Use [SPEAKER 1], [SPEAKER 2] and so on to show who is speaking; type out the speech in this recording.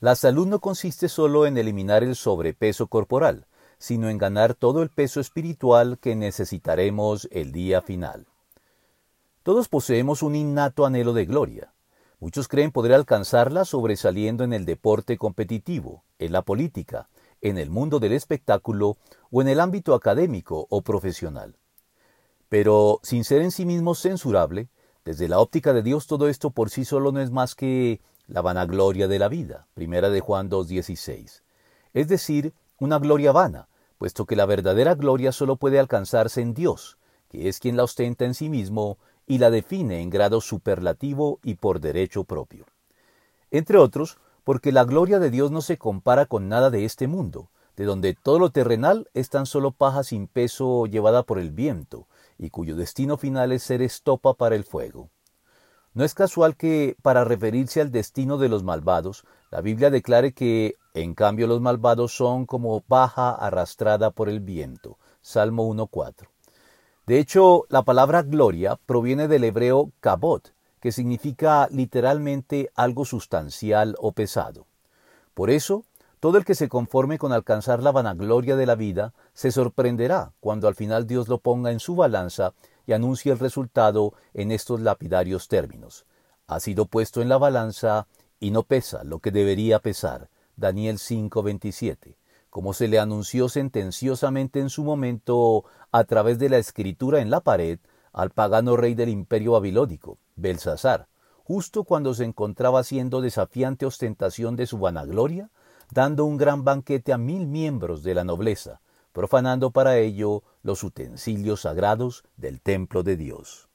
[SPEAKER 1] La salud no consiste solo en eliminar el sobrepeso corporal, sino en ganar todo el peso espiritual que necesitaremos el día final. Todos poseemos un innato anhelo de gloria. Muchos creen poder alcanzarla sobresaliendo en el deporte competitivo, en la política, en el mundo del espectáculo o en el ámbito académico o profesional. Pero, sin ser en sí mismo censurable, desde la óptica de Dios todo esto por sí solo no es más que la vanagloria de la vida, primera de Juan 2.16. Es decir, una gloria vana, puesto que la verdadera gloria solo puede alcanzarse en Dios, que es quien la ostenta en sí mismo y la define en grado superlativo y por derecho propio. Entre otros, porque la gloria de Dios no se compara con nada de este mundo, de donde todo lo terrenal es tan solo paja sin peso llevada por el viento, y cuyo destino final es ser estopa para el fuego. No es casual que, para referirse al destino de los malvados, la Biblia declare que, en cambio, los malvados son como paja arrastrada por el viento. Salmo 1.4. De hecho, la palabra gloria proviene del hebreo kabot, que significa literalmente algo sustancial o pesado. Por eso, todo el que se conforme con alcanzar la vanagloria de la vida se sorprenderá cuando al final Dios lo ponga en su balanza y anuncie el resultado en estos lapidarios términos. Ha sido puesto en la balanza y no pesa lo que debería pesar. Daniel 5:27, como se le anunció sentenciosamente en su momento a través de la escritura en la pared al pagano rey del imperio babilónico, Belsasar, justo cuando se encontraba haciendo desafiante ostentación de su vanagloria, dando un gran banquete a mil miembros de la nobleza, profanando para ello los utensilios sagrados del templo de Dios.